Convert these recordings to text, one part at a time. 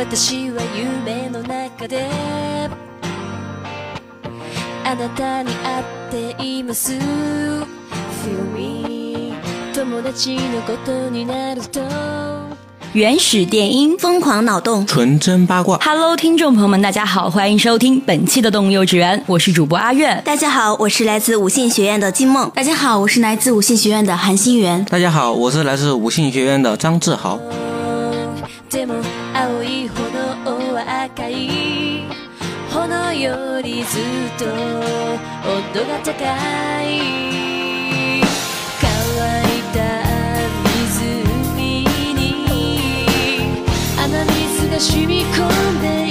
私は夢の中であなたに会っています Feel me 友達のことになると原始电音，疯狂脑洞，纯真八卦。Hello，听众朋友们，大家好，欢迎收听本期的动物幼稚园，我是主播阿月。大家好，我是来自五信学院的金梦。大家好，我是来自五信学院的韩心源。大家好，我是来自五信学院的张志豪。 青い炎赤い炎よりずっと温度が高い。乾いた湖に雨水が染み込んでいる。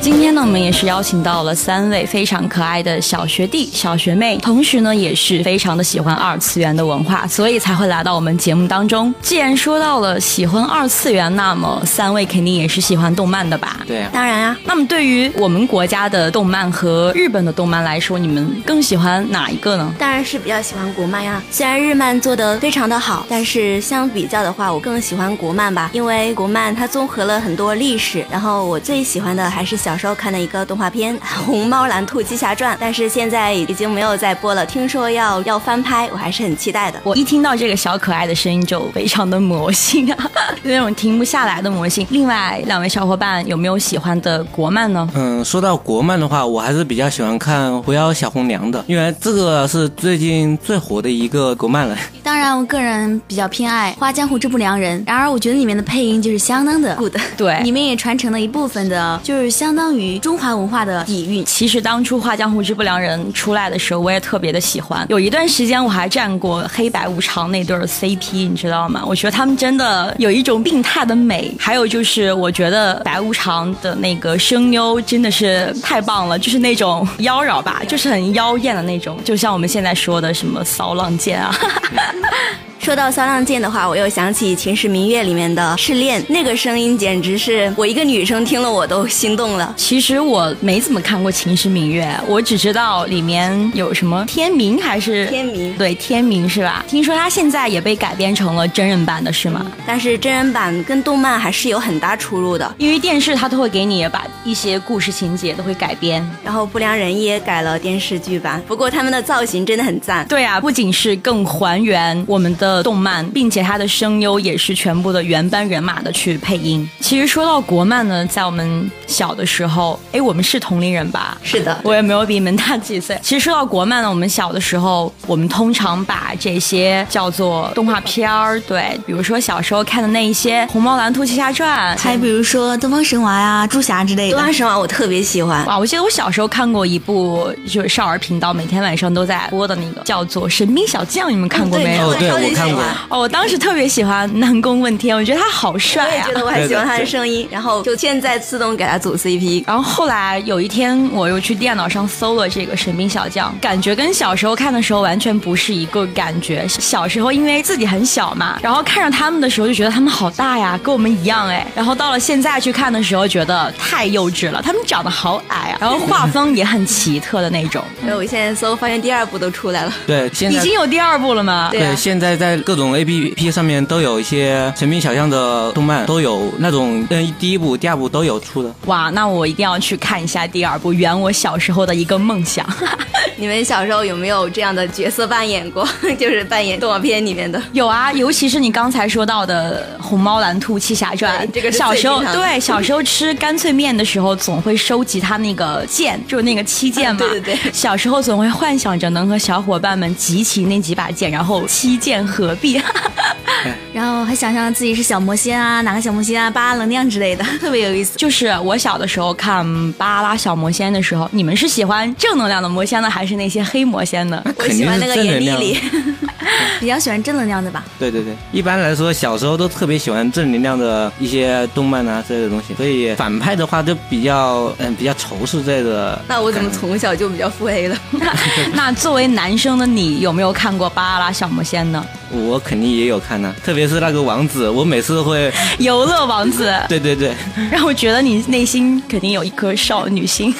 今天呢，我们也是邀请到了三位非常可爱的小学弟、小学妹，同时呢，也是非常的喜欢二次元的文化，所以才会来到我们节目当中。既然说到了喜欢二次元，那么三位肯定也是喜欢动漫的吧？对，啊当然啊。那么对于我们国家的动漫和日本的动漫来说，你们更喜欢哪一个呢？当然是比较喜欢国漫呀。虽然日漫做的非常的好，但是相比较的话，我更喜欢国漫吧，因为国漫它综合了很多历史，然后我最喜欢的还是小时候看的一个动画片《虹猫蓝兔七侠传》，但是现在已经没有在播了。听说要要翻拍，我还是很期待的。我一听到这个小可爱的声音就非常的魔性啊，那种停不下来的魔性。另外两位小伙伴有没有喜欢的国漫呢？嗯，说到国漫的话，我还是比较喜欢看《狐妖小红娘》的，因为这个是最近最火的一个国漫了。当然，我个人比较偏爱《花江湖之不良人》，然而我觉得里面的配音就是相当的 good，对，里面也传承了一部分的，就是相当当于。中华文化的底蕴。其实当初《画江湖之不良人》出来的时候，我也特别的喜欢。有一段时间我还站过黑白无常那对 CP，你知道吗？我觉得他们真的有一种病态的美。还有就是，我觉得白无常的那个声优真的是太棒了，就是那种妖娆吧，就是很妖艳的那种，就像我们现在说的什么骚浪贱啊。说到骚浪剑的话，我又想起《秦时明月》里面的赤练，那个声音简直是我一个女生听了我都心动了。其实我没怎么看过《秦时明月》，我只知道里面有什么天明还是天明，对天明是吧？听说他现在也被改编成了真人版的是吗？但是真人版跟动漫还是有很大出入的，因为电视它都会给你把一些故事情节都会改编，然后不良人也改了电视剧版，不过他们的造型真的很赞。对啊，不仅是更还原我们的。的动漫，并且它的声优也是全部的原班人马的去配音。其实说到国漫呢，在我们小的时候，哎，我们是同龄人吧？是的，我也没有比你们大几岁。其实说到国漫呢，我们小的时候，我们通常把这些叫做动画片儿，对，比如说小时候看的那一些《虹猫蓝兔七侠传》，还比如说《东方神娃》呀、《猪侠》之类的。东方神娃我特别喜欢。哇，我记得我小时候看过一部，就是少儿频道每天晚上都在播的那个，叫做《神兵小将》，你们看过没有？对，我看过。哦，我当时特别喜欢南宫问天，我觉得他好帅啊！我觉得我还喜欢他的声音，然后就现在自动给他组 CP。然后后来有一天，我又去电脑上搜了这个《神兵小将》，感觉跟小时候看的时候完全不是一个感觉。小时候因为自己很小嘛，然后看着他们的时候就觉得他们好大呀，跟我们一样哎。然后到了现在去看的时候，觉得太幼稚了，他们长得好矮啊，然后画风也很奇特的那种。哎，我现在搜发现第二部都出来了。对，现在已经有第二部了吗？对，现在在在各种。A P P 上面都有一些神兵小将的动漫，都有那种嗯第一部、第二部都有出的。哇，那我一定要去看一下第二部，圆我小时候的一个梦想。你们小时候有没有这样的角色扮演过？就是扮演动画片里面的？有啊，尤其是你刚才说到的《虹猫蓝兔七侠传》。这个小时候对小时候吃干脆面的时候，总会收集它那个剑，就是那个七剑嘛。对对对。小时候总会幻想着能和小伙伴们集齐那几把剑，然后七剑合璧。然后还想象自己是小魔仙啊，哪个小魔仙啊，巴拉能量之类的，特别有意思。就是我小的时候看《巴啦啦小魔仙》的时候，你们是喜欢正能量的魔仙呢，还是那些黑魔仙呢？我喜欢那个。严丽丽，比较喜欢正能量的吧？对对对，一般来说小时候都特别喜欢正能量的一些动漫啊之类的东西，所以反派的话就比较嗯比较仇视这个。那我怎么从小就比较腹黑了？那作为男生的你，有没有看过《巴啦啦小魔仙》呢？我肯定也有看呢、特别是那个王子，我每次都会，游乐王子，对对对，让我觉得你内心肯定有一颗少女心。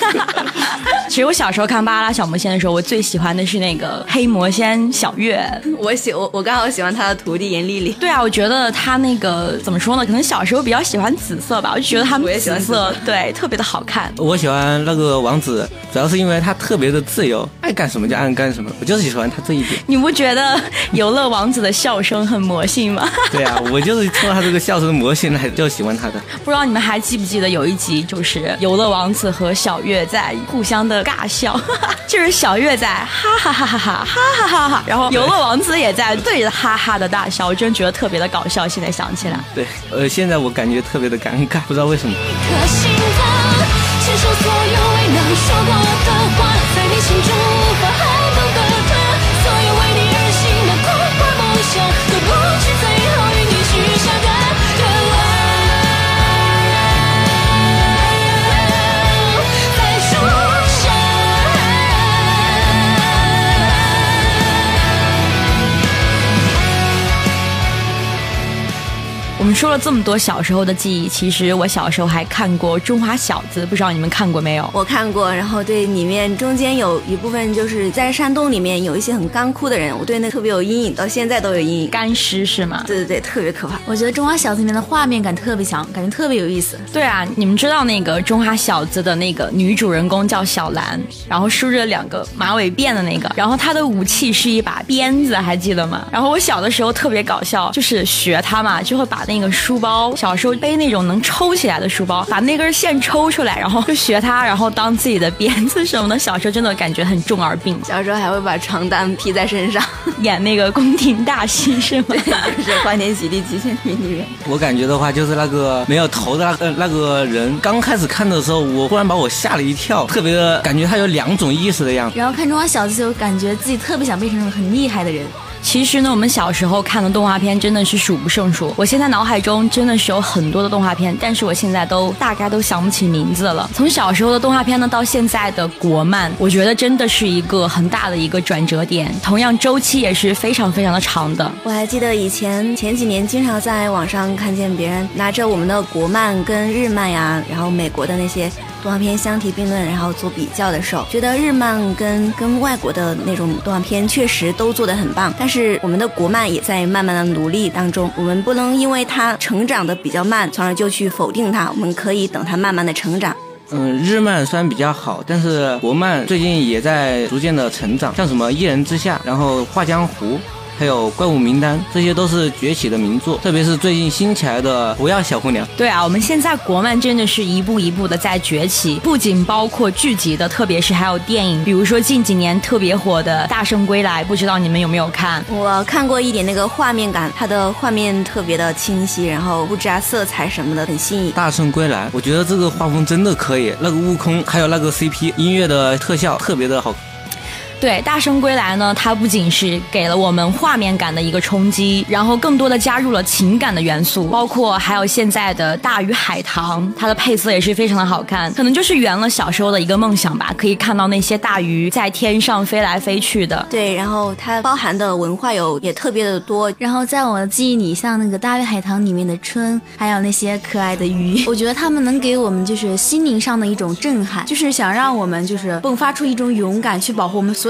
其实我小时候看《巴啦啦小魔仙》的时候，我最喜欢的是那个黑魔仙小月。我喜我我刚好喜欢他的徒弟严丽丽。对啊，我觉得他那个怎么说呢？可能小时候比较喜欢紫色吧，我就觉得他们紫色对特别的好看。我喜欢那个王子，主要是因为他特别的自由，爱干什么就爱干什么，我就是喜欢他这一点。你不觉得游乐王子的笑声很魔性吗？对啊，我就是冲他这个笑声魔性来就喜欢他的。不知道你们还记不记得有一集，就是游乐王子和小月在互相的尬笑，就是小月在哈哈哈哈哈哈哈哈哈，然后游乐王子也在对着哈哈的大笑，我真觉得特别的搞笑。现在想起来，对，呃，现在我感觉特别的尴尬，不知道为什么。颗心疼，接受所有未能说过的话，在你心中说了这么多小时候的记忆，其实我小时候还看过《中华小子》，不知道你们看过没有？我看过，然后对里面中间有一部分就是在山洞里面有一些很干枯的人，我对那特别有阴影，到现在都有阴影。干尸是吗？对对对，特别可怕。我觉得《中华小子》里面的画面感特别强，感觉特别有意思。对啊，你们知道那个《中华小子》的那个女主人公叫小兰，然后梳着两个马尾辫的那个，然后她的武器是一把鞭子，还记得吗？然后我小的时候特别搞笑，就是学她嘛，就会把那个书包，小时候背那种能抽起来的书包，把那根线抽出来，然后就学它，然后当自己的鞭子什么的。小时候真的感觉很重耳病，小时候还会把床单披在身上，演那个宫廷大戏是吗？就是欢天喜地极限美女人。我感觉的话，就是那个没有头的那个、呃、那个人，刚开始看的时候，我忽然把我吓了一跳，特别的感觉他有两种意识的样子。然后看《中华小子》就感觉自己特别想变成那种很厉害的人。其实呢，我们小时候看的动画片真的是数不胜数。我现在脑海中真的是有很多的动画片，但是我现在都大概都想不起名字了。从小时候的动画片呢，到现在的国漫，我觉得真的是一个很大的一个转折点，同样周期也是非常非常的长的。我还记得以前前几年经常在网上看见别人拿着我们的国漫跟日漫呀，然后美国的那些动画片相提并论，然后做比较的时候，觉得日漫跟跟外国的那种动画片确实都做得很棒，但是我们的国漫也在慢慢的努力当中，我们不能因为它成长的比较慢，从而就去否定它，我们可以等它慢慢的成长。嗯，日漫虽然比较好，但是国漫最近也在逐渐的成长，像什么《一人之下》，然后《画江湖》。还有《怪物名单》，这些都是崛起的名作，特别是最近新起来的《不要小姑娘》。对啊，我们现在国漫真的是一步一步的在崛起，不仅包括剧集的，特别是还有电影，比如说近几年特别火的《大圣归来》，不知道你们有没有看？我看过一点那个画面感，它的画面特别的清晰，然后布置啊、色彩什么的很新颖。《大圣归来》，我觉得这个画风真的可以，那个悟空还有那个 CP 音乐的特效特别的好。对《大圣归来》呢，它不仅是给了我们画面感的一个冲击，然后更多的加入了情感的元素，包括还有现在的《大鱼海棠》，它的配色也是非常的好看，可能就是圆了小时候的一个梦想吧，可以看到那些大鱼在天上飞来飞去的。对，然后它包含的文化有也特别的多。然后在我的记忆里，像那个《大鱼海棠》里面的春，还有那些可爱的鱼，我觉得他们能给我们就是心灵上的一种震撼，就是想让我们就是迸发出一种勇敢，去保护我们所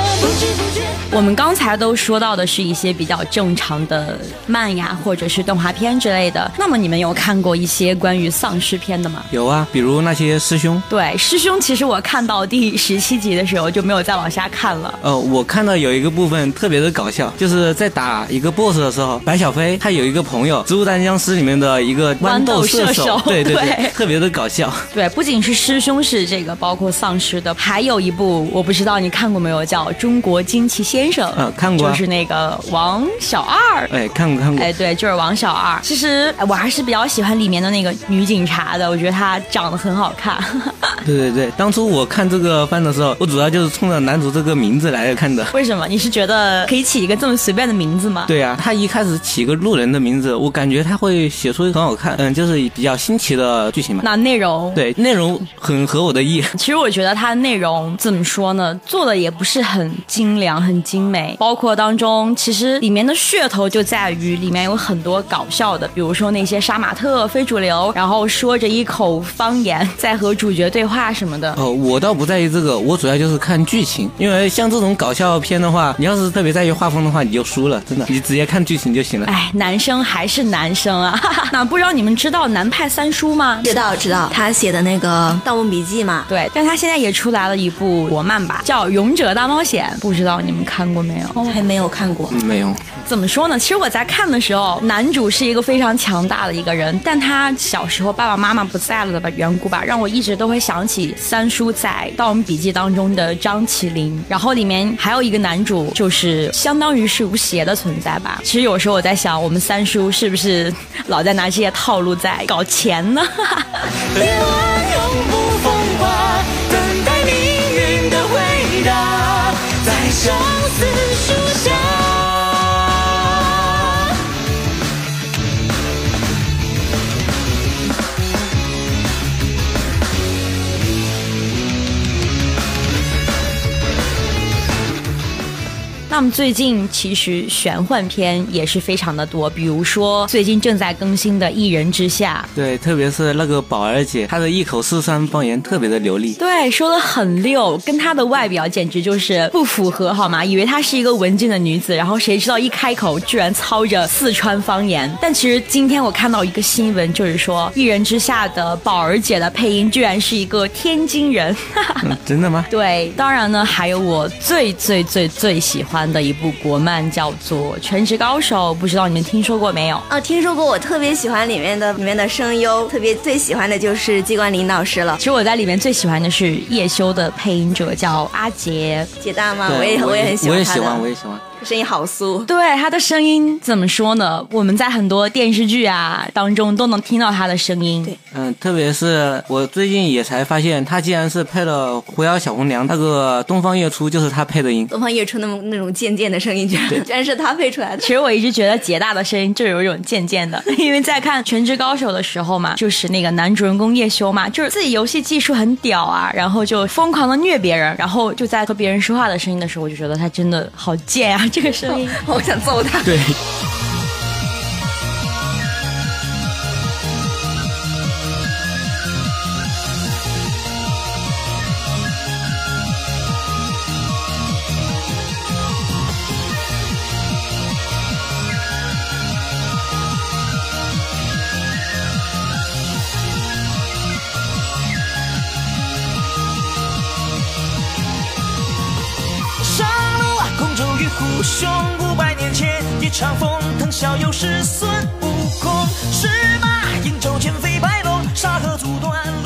我们刚才都说到的是一些比较正常的漫呀，或者是动画片之类的。那么你们有看过一些关于丧尸片的吗？有啊，比如那些师兄。对，师兄其实我看到第十七集的时候就没有再往下看了。呃，我看到有一个部分特别的搞笑，就是在打一个 BOSS 的时候，白小飞他有一个朋友，《植物大战僵尸》里面的一个豌豆射手，对对对，特别的搞笑。对，不仅是师兄是这个，包括丧尸的，还有一部我不知道你看过没有，叫《中国惊奇先生》。啊，看过，就是那个王小二。哎，看过看过。哎，对，就是王小二。其实我还是比较喜欢里面的那个女警察的，我觉得她长得很好看。对对对，当初我看这个番的时候，我主要就是冲着男主这个名字来看的。为什么？你是觉得可以起一个这么随便的名字吗？对呀，他一开始起个路人的名字，我感觉他会写出很好看，嗯，就是比较新奇的剧情嘛。那内容？对，内容很合我的意。其实我觉得它内容怎么说呢？做的也不是很精良、很精美，包括当中其实里面的噱头就在于里面有很多搞笑的，比如说那些杀马特、非主流，然后说着一口方言在和主角对话什么的。哦，我倒不在意这个，我主要就是看剧情，因为像这种搞笑片的话，你要是特别在意画风的话，你就输了，真的，你直接看剧情就行了。哎，男生还是男生啊！那不知道你们知道南派三叔吗？知道，知道，他写的那个《盗墓笔记》嘛。对，但他现在也出来了一部国漫吧，叫《勇者大冒险》，不知道你们看过没有？还没有看过，没有。怎么说呢？其实我在看的时候，男主是一个非常强大的一个人，但他小时候爸爸妈妈不在了的缘故吧，让我一直都会想起三叔在《盗墓笔记》当中的张起灵。然后里面还有一个男主，就是相当于是吴邪的存在吧。其实有时候我在想，我们三叔是不是老在拿这些套路在搞钱呢？生那么最近其实玄幻片也是非常的多，比如说最近正在更新的《一人之下》，对，特别是那个宝儿姐，她的一口四川方言特别的流利，对，说的很溜，跟她的外表简直就是不符合，好吗？以为她是一个文静的女子，然后谁知道一开口居然操着四川方言。但其实今天我看到一个新闻，就是说《一人之下》的宝儿姐的配音居然是一个天津人，真的吗？对，当然呢，还有我最最最最喜欢。的一部国漫叫做《全职高手》，不知道你们听说过没有？哦，听说过。我特别喜欢里面的里面的声优，特别最喜欢的就是季冠林老师了。其实我在里面最喜欢的是叶修的配音者，叫阿杰，杰大吗？我也我也很喜欢，我也喜欢，我也喜欢。声音好酥，对他的声音怎么说呢？我们在很多电视剧啊当中都能听到他的声音。对，嗯，特别是我最近也才发现，他竟然是配了《狐妖小红娘》那个东方月初，就是他配的音。东方月初那么那种贱贱的声音，居然居然是他配出来的。其实我一直觉得杰大的声音就有一种贱贱的，因为在看《全职高手》的时候嘛，就是那个男主人公叶修嘛，就是自己游戏技术很屌啊，然后就疯狂的虐别人，然后就在和别人说话的声音的时候，我就觉得他真的好贱啊，这个声音。我想揍他。对。虎兄五百年前，一场风腾骁勇是孙悟空，是马应州前飞白龙，沙河阻断。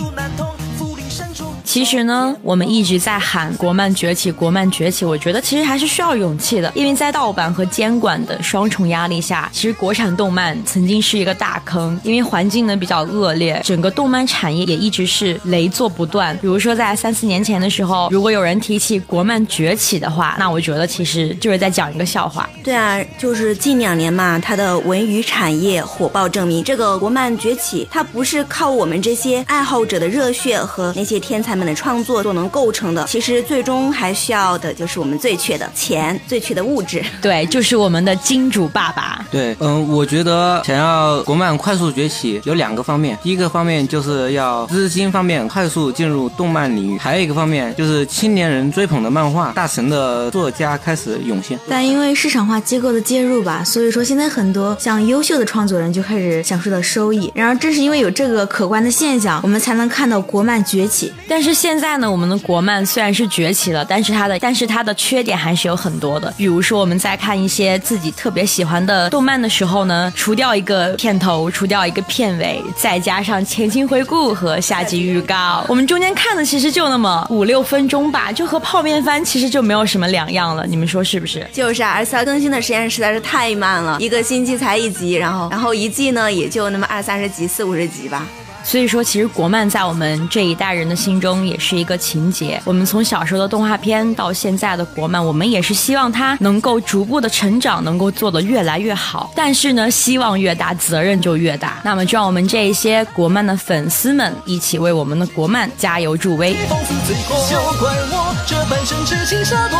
其实呢，我们一直在喊国漫崛起，国漫崛起。我觉得其实还是需要勇气的，因为在盗版和监管的双重压力下，其实国产动漫曾经是一个大坑，因为环境呢比较恶劣，整个动漫产业也一直是雷作不断。比如说在三四年前的时候，如果有人提起国漫崛起的话，那我觉得其实就是在讲一个笑话。对啊，就是近两年嘛，它的文娱产业火爆，证明这个国漫崛起，它不是靠我们这些爱好者的热血和那些天才们。们的创作所能构成的，其实最终还需要的就是我们最缺的钱，最缺的物质。对，就是我们的金主爸爸。对，嗯，我觉得想要国漫快速崛起有两个方面，第一个方面就是要资金方面快速进入动漫领域，还有一个方面就是青年人追捧的漫画大神的作家开始涌现。但因为市场化机构的介入吧，所以说现在很多像优秀的创作人就开始享受到收益。然而正是因为有这个可观的现象，我们才能看到国漫崛起。但是现在呢，我们的国漫虽然是崛起了，但是它的但是它的缺点还是有很多的。比如说我们在看一些自己特别喜欢的动漫的时候呢，除掉一个片头，除掉一个片尾，再加上前情回顾和下集预告，我们中间看的其实就那么五六分钟吧，就和泡面番其实就没有什么两样了。你们说是不是？就是啊，而且它更新的时间实在是太慢了，一个星期才一集，然后然后一季呢也就那么二三十集、四五十集吧。所以说，其实国漫在我们这一代人的心中也是一个情节。我们从小时候的动画片到现在的国漫，我们也是希望它能够逐步的成长，能够做得越来越好。但是呢，希望越大，责任就越大。那么，就让我们这一些国漫的粉丝们一起为我们的国漫加油助威。放肆罪过，休怪我这半生痴情多，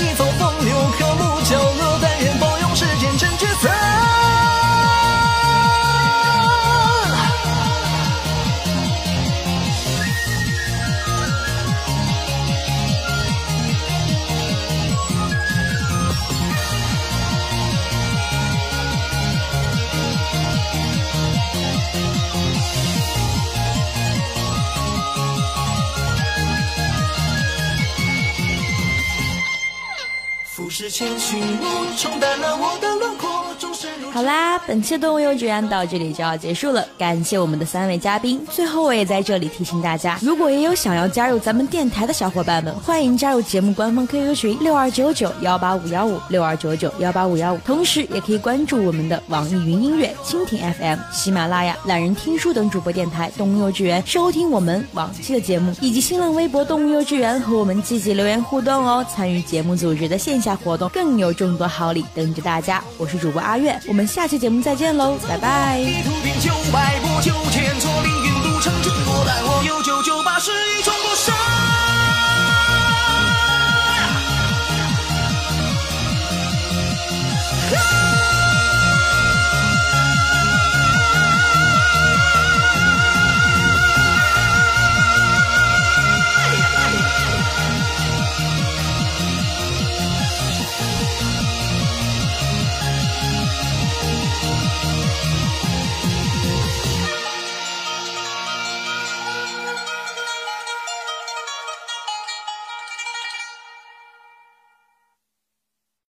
一遭风流，刻木角落，千寻目，冲淡了我的轮廓，好啦，本期的动物幼稚园到这里就要结束了，感谢我们的三位嘉宾。最后，我也在这里提醒大家，如果也有想要加入咱们电台的小伙伴们，欢迎加入节目官方 QQ 群六二九九幺八五幺五六二九九幺八五幺五，同时也可以关注我们的网易云音乐、蜻蜓 FM、喜马拉雅、懒人听书等主播电台动物幼稚园，收听我们往期的节目，以及新浪微博动物幼稚园和我们积极留言互动哦。参与节目组织的线下活动，更有众多好礼等着大家。我是主播阿月，我们们下期节目再见喽拜拜。九九十